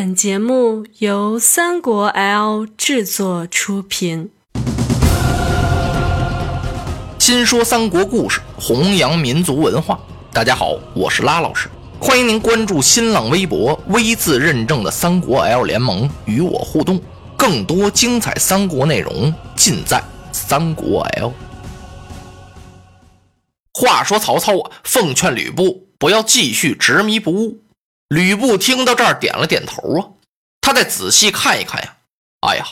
本节目由三国 L 制作出品。新说三国故事，弘扬民族文化。大家好，我是拉老师，欢迎您关注新浪微博 V 字认证的三国 L 联盟，与我互动。更多精彩三国内容尽在三国 L。话说曹操啊，奉劝吕布不要继续执迷不悟。吕布听到这儿，点了点头啊。他再仔细看一看呀，哎呀，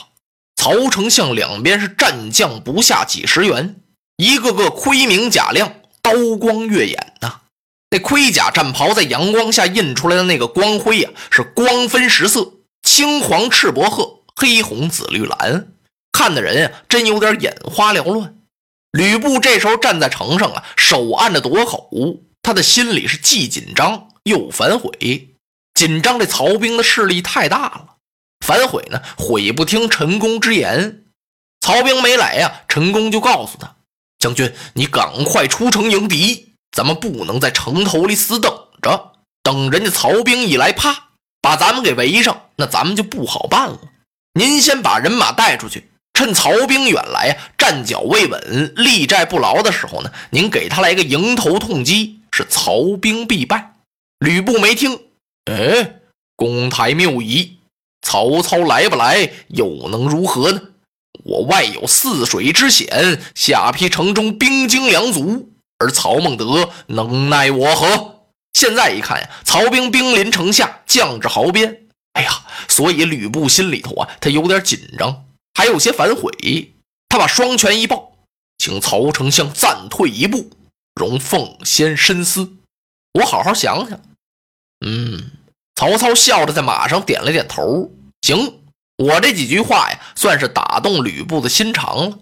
曹丞相两边是战将不下几十员，一个个盔明甲亮，刀光月眼呐。那盔甲战袍在阳光下印出来的那个光辉呀，是光分十色，青黄赤薄褐，黑红紫绿蓝，看的人呀，真有点眼花缭乱。吕布这时候站在城上啊，手按着垛口，他的心里是既紧张。又反悔，紧张这曹兵的势力太大了；反悔呢，悔不听陈宫之言。曹兵没来呀，陈宫就告诉他：“将军，你赶快出城迎敌，咱们不能在城头里死等着。等人家曹兵一来，啪，把咱们给围上，那咱们就不好办了。您先把人马带出去，趁曹兵远来呀，站脚未稳、立寨不牢的时候呢，您给他来个迎头痛击，是曹兵必败。”吕布没听，哎，公台谬矣。曹操来不来，又能如何呢？我外有泗水之险，下邳城中兵精粮足，而曹孟德能奈我何？现在一看呀，曹兵兵临城下，将至壕边。哎呀，所以吕布心里头啊，他有点紧张，还有些反悔。他把双拳一抱，请曹丞相暂退一步，容奉先深思。我好好想想。嗯，曹操笑着在马上点了点头。行，我这几句话呀，算是打动吕布的心肠了。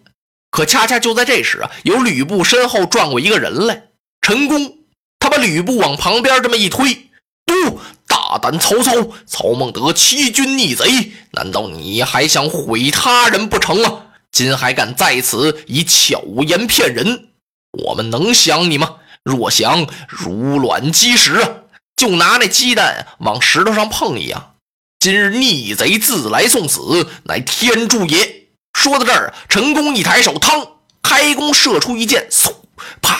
可恰恰就在这时啊，有吕布身后转过一个人来，陈宫。他把吕布往旁边这么一推，嘟！大胆曹操，曹孟德欺君逆贼，难道你还想毁他人不成啊？今还敢在此以巧言骗人，我们能降你吗？若降，如卵击石啊！就拿那鸡蛋往石头上碰一样。今日逆贼自来送死，乃天助也。说到这儿，陈宫一抬手，嘡，开弓射出一箭，嗖，啪！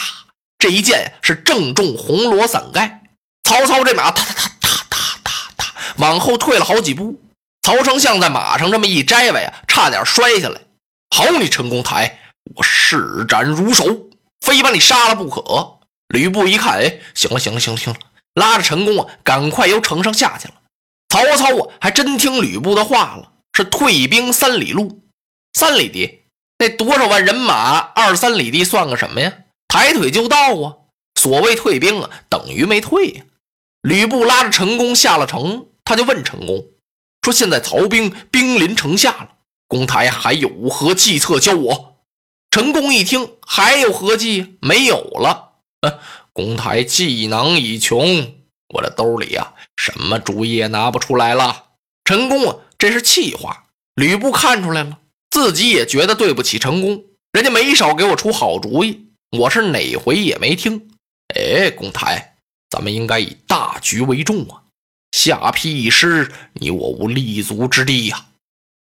这一箭是正中红罗伞盖。曹操这马，踏踏踏踏踏踏踏，往后退了好几步。曹丞相在马上这么一摘歪呀，差点摔下来。好你陈公台，我视斩如手，非把你杀了不可。吕布一看，哎，行了行了行了行了。拉着陈宫啊，赶快由城上下去了。曹操啊，还真听吕布的话了，是退兵三里路。三里地，那多少万人马？二三里地算个什么呀？抬腿就到啊！所谓退兵啊，等于没退呀。吕布拉着陈宫下了城，他就问陈宫说：“现在曹兵兵临城下了，公台还有何计策教我？”陈宫一听，还有何计？没有了。公台技囊已穷，我这兜里呀，什么主意也拿不出来了。陈宫啊，这是气话。吕布看出来了，自己也觉得对不起陈宫，人家没少给我出好主意，我是哪回也没听。哎，公台，咱们应该以大局为重啊！下邳一失，你我无立足之地呀。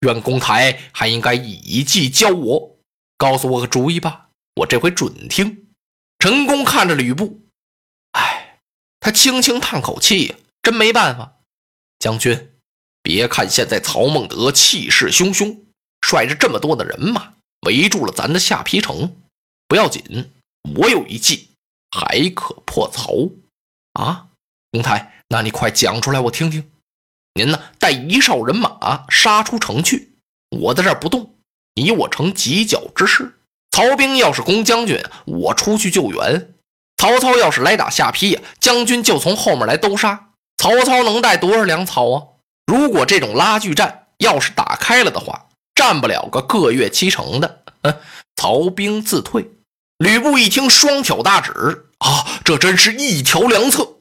愿公台还应该以计教我，告诉我个主意吧，我这回准听。陈宫看着吕布，哎，他轻轻叹口气，真没办法。将军，别看现在曹孟德气势汹汹，率着这么多的人马围住了咱的下邳城，不要紧，我有一计，还可破曹。啊，公台，那你快讲出来，我听听。您呢，带一哨人马杀出城去，我在这不动，你我成犄角之势。曹兵要是攻将军，我出去救援；曹操要是来打下邳，将军就从后面来兜杀。曹操能带多少粮草啊？如果这种拉锯战要是打开了的话，战不了个个月七成的。嗯，曹兵自退。吕布一听，双挑大指啊，这真是一条良策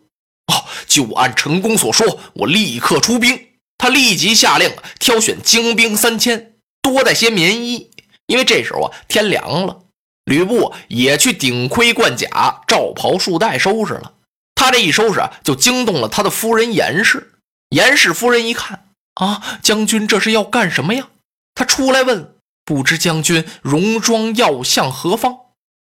啊！就按陈宫所说，我立刻出兵。他立即下令挑选精兵三千，多带些棉衣。因为这时候啊，天凉了，吕布也去顶盔贯甲、罩袍束带收拾了。他这一收拾啊，就惊动了他的夫人严氏。严氏夫人一看，啊，将军这是要干什么呀？他出来问，不知将军戎装要向何方？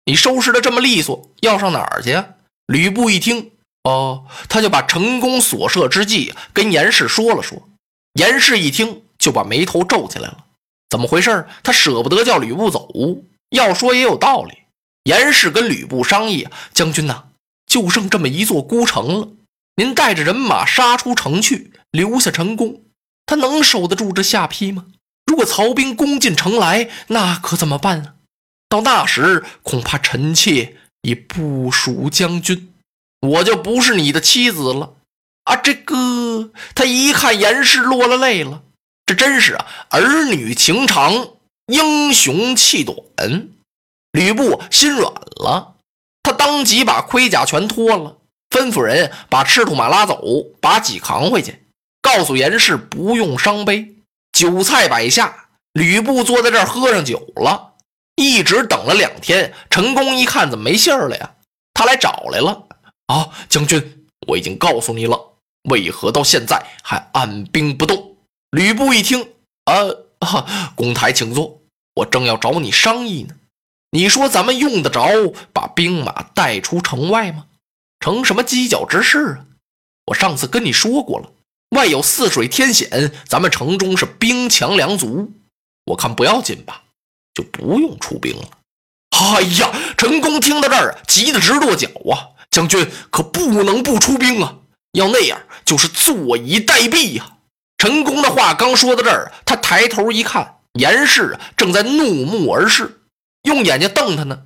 你收拾的这么利索，要上哪儿去呀？吕布一听，哦，他就把成功所设之计跟严氏说了说。严氏一听，就把眉头皱起来了。怎么回事？他舍不得叫吕布走。要说也有道理。严氏跟吕布商议，将军呐，就剩这么一座孤城了，您带着人马杀出城去，留下陈宫，他能守得住这下邳吗？如果曹兵攻进城来，那可怎么办呢？到那时，恐怕臣妾已不属将军，我就不是你的妻子了。啊，这个他一看严氏落了泪了，这真是啊，儿女情长，英雄气短。吕布心软了，他当即把盔甲全脱了，吩咐人把赤兔马拉走，把戟扛回去，告诉严氏不用伤悲。酒菜摆下，吕布坐在这儿喝上酒了，一直等了两天。陈宫一看怎么没信儿了呀？他来找来了。啊，将军，我已经告诉你了，为何到现在还按兵不动？吕布一听，啊，哈公台请坐，我正要找你商议呢。你说咱们用得着把兵马带出城外吗？成什么犄角之势啊？我上次跟你说过了。外有泗水天险，咱们城中是兵强粮足，我看不要紧吧，就不用出兵了。哎呀，陈宫听到这儿，急得直跺脚啊！将军可不能不出兵啊！要那样，就是坐以待毙呀！陈宫的话刚说到这儿，他抬头一看，严氏正在怒目而视，用眼睛瞪他呢。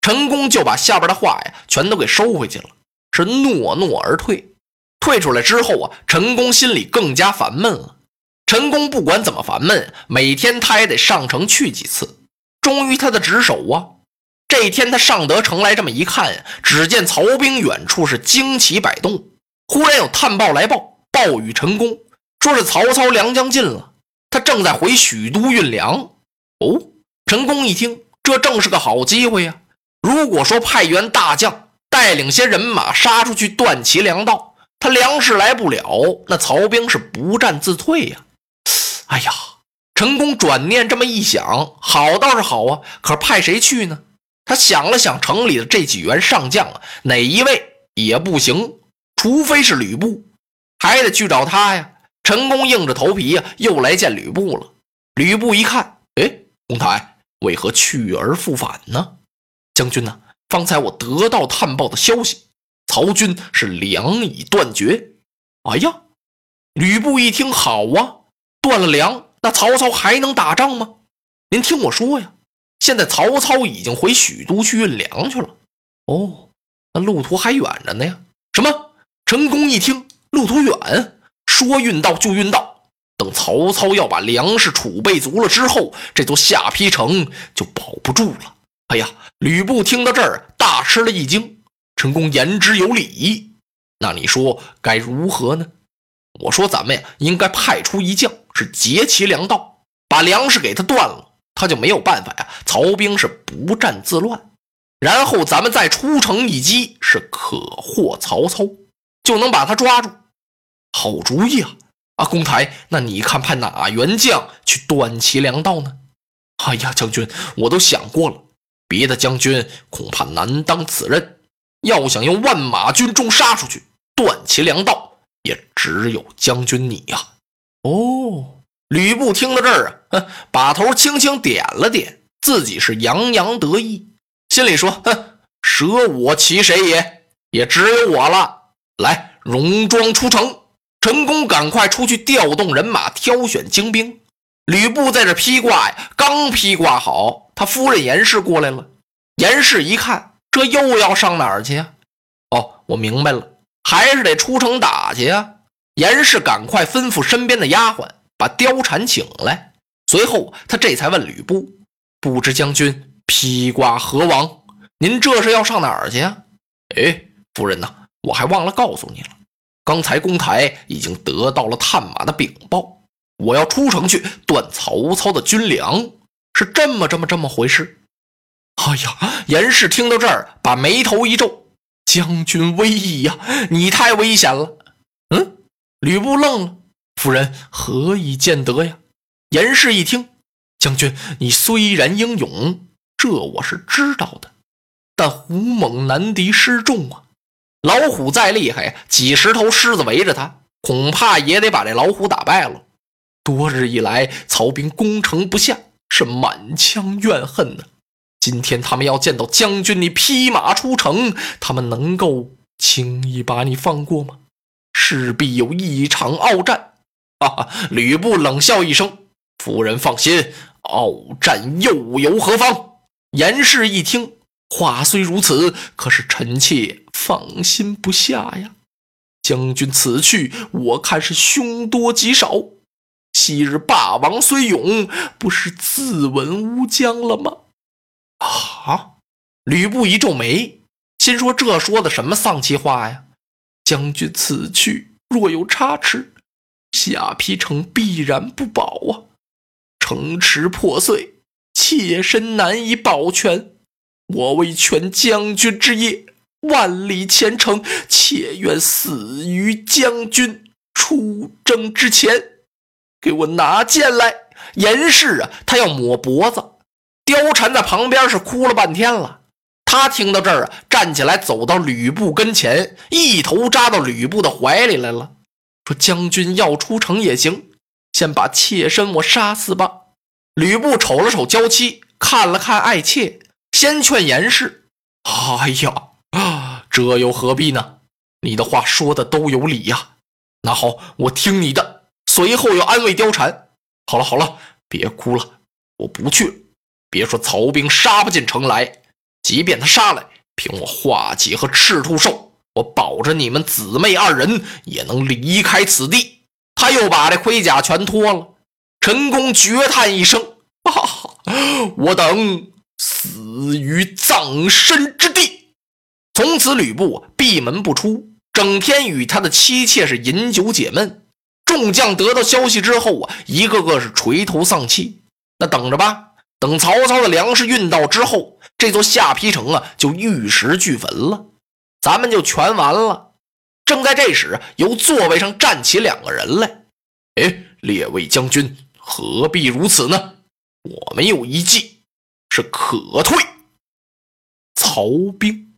陈宫就把下边的话呀，全都给收回去了，是诺诺而退。退出来之后啊，陈宫心里更加烦闷了。陈宫不管怎么烦闷，每天他也得上城去几次，忠于他的职守啊。这一天他上得城来，这么一看，只见曹兵远处是旌旗摆动。忽然有探报来报，报与陈宫，说是曹操粮将进了，他正在回许都运粮。哦，陈宫一听，这正是个好机会呀。如果说派员大将带领些人马杀出去断其粮道。他粮食来不了，那曹兵是不战自退呀！哎呀，陈宫转念这么一想，好倒是好啊，可是派谁去呢？他想了想，城里的这几员上将，哪一位也不行，除非是吕布，还得去找他呀。陈宫硬着头皮呀，又来见吕布了。吕布一看，哎，公台为何去而复返呢？将军呢？方才我得到探报的消息。曹军是粮已断绝。哎呀，吕布一听，好啊，断了粮，那曹操还能打仗吗？您听我说呀，现在曹操已经回许都去运粮去了。哦，那路途还远着呢呀。什么？陈宫一听，路途远，说运到就运到。等曹操要把粮食储备足了之后，这座下邳城就保不住了。哎呀，吕布听到这儿，大吃了一惊。陈宫言之有理，那你说该如何呢？我说咱们呀，应该派出一将，是截其粮道，把粮食给他断了，他就没有办法呀。曹兵是不战自乱，然后咱们再出城一击，是可获曹操，就能把他抓住。好主意啊！啊，公台，那你看派哪员将去断其粮道呢？哎呀，将军，我都想过了，别的将军恐怕难当此任。要想用万马军中杀出去，断其粮道，也只有将军你呀！哦，吕布听到这儿啊，把头轻轻点了点，自己是洋洋得意，心里说：“哼，舍我其谁也？也只有我了。”来，戎装出城。陈宫赶快出去调动人马，挑选精兵。吕布在这披挂呀，刚披挂好，他夫人严氏过来了。严氏一看。这又要上哪儿去呀？哦，我明白了，还是得出城打去呀。严氏赶快吩咐身边的丫鬟把貂蝉请来，随后他这才问吕布：“不知将军披挂何往？您这是要上哪儿去呀？”哎，夫人呐，我还忘了告诉你了，刚才公台已经得到了探马的禀报，我要出城去断曹操的军粮，是这么这么这么回事。哎呀，严氏听到这儿，把眉头一皱：“将军威仪呀，你太危险了。”嗯，吕布愣了，夫人何以见得呀？严氏一听，将军，你虽然英勇，这我是知道的，但虎猛难敌失重啊！老虎再厉害，几十头狮子围着他，恐怕也得把这老虎打败了。多日以来，曹兵攻城不下，是满腔怨恨呢。今天他们要见到将军你披马出城，他们能够轻易把你放过吗？势必有一场鏖战。哈哈！吕布冷笑一声：“夫人放心，鏖战又有何妨？”严氏一听，话虽如此，可是臣妾放心不下呀。将军此去，我看是凶多吉少。昔日霸王虽勇，不是自刎乌江了吗？啊！吕布一皱眉，心说：“这说的什么丧气话呀？将军此去，若有差池，下邳城必然不保啊！城池破碎，妾身难以保全。我为全将军之业，万里前程，且愿死于将军出征之前。给我拿剑来！”严氏啊，他要抹脖子。貂蝉在旁边是哭了半天了。他听到这儿啊，站起来走到吕布跟前，一头扎到吕布的怀里来了，说：“将军要出城也行，先把妾身我杀死吧。”吕布瞅了瞅娇妻，看了看爱妾，先劝严氏：“哎呀，这又何必呢？你的话说的都有理呀。那好，我听你的。”随后又安慰貂蝉：“好了好了，别哭了，我不去。”别说曹兵杀不进城来，即便他杀来，凭我化戟和赤兔兽，我保着你们姊妹二人也能离开此地。他又把这盔甲全脱了。陈宫绝叹一声：“啊，我等死于葬身之地。”从此，吕布闭门不出，整天与他的妻妾是饮酒解闷。众将得到消息之后啊，一个个是垂头丧气。那等着吧。等曹操的粮食运到之后，这座下邳城啊就玉石俱焚了，咱们就全完了。正在这时，由座位上站起两个人来。哎，列位将军，何必如此呢？我们有一计，是可退曹兵。